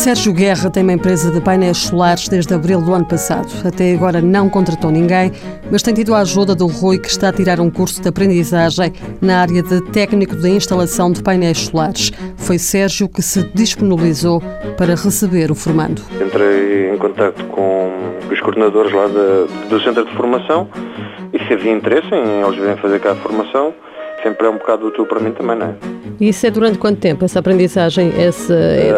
Sérgio Guerra tem uma empresa de painéis solares desde abril do ano passado. Até agora não contratou ninguém, mas tem tido a ajuda do Rui, que está a tirar um curso de aprendizagem na área de técnico de instalação de painéis solares. Foi Sérgio que se disponibilizou para receber o formando. Entrei em contato com os coordenadores lá do centro de formação e se havia interesse em eles virem fazer cá a formação, sempre é um bocado útil para mim também, não é? E isso é durante quanto tempo, essa aprendizagem? Esse...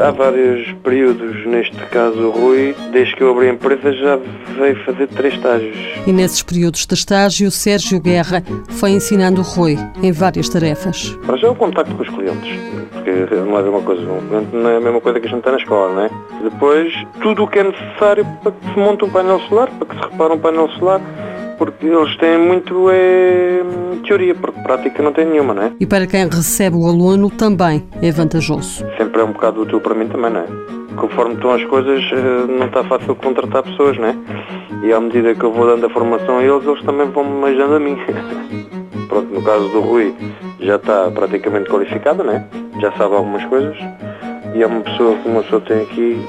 Há vários períodos, neste caso o Rui, desde que eu abri a empresa já veio fazer três estágios. E nesses períodos de estágio, Sérgio Guerra foi ensinando o Rui em várias tarefas. Para já o contacto com os clientes, porque não é a mesma coisa, não é a mesma coisa que a gente está na escola, não é? Depois, tudo o que é necessário para que se monte um painel solar, para que se repare um painel solar, porque eles têm muito é, teoria, porque prática não tem nenhuma, não é? E para quem recebe o aluno também é vantajoso. Sempre é um bocado útil para mim também, não é? Conforme estão as coisas, eh, não está fácil contratar pessoas, não é? E à medida que eu vou dando a formação a eles, eles também vão me ajudando a mim. Pronto, no caso do Rui, já está praticamente qualificado, não é? Já sabe algumas coisas. E é uma pessoa que uma pessoa tem aqui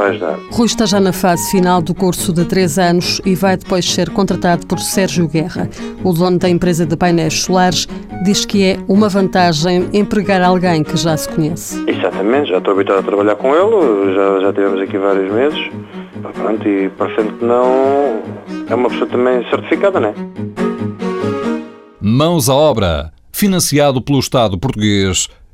ajudar. Rui está já na fase final do curso de 3 anos e vai depois ser contratado por Sérgio Guerra. O dono da empresa de painéis solares diz que é uma vantagem empregar alguém que já se conhece. Exatamente, já estou habituado a trabalhar com ele, já, já tivemos aqui vários meses. Pronto, e parecendo que não, é uma pessoa também certificada, não é? Mãos à obra, financiado pelo Estado português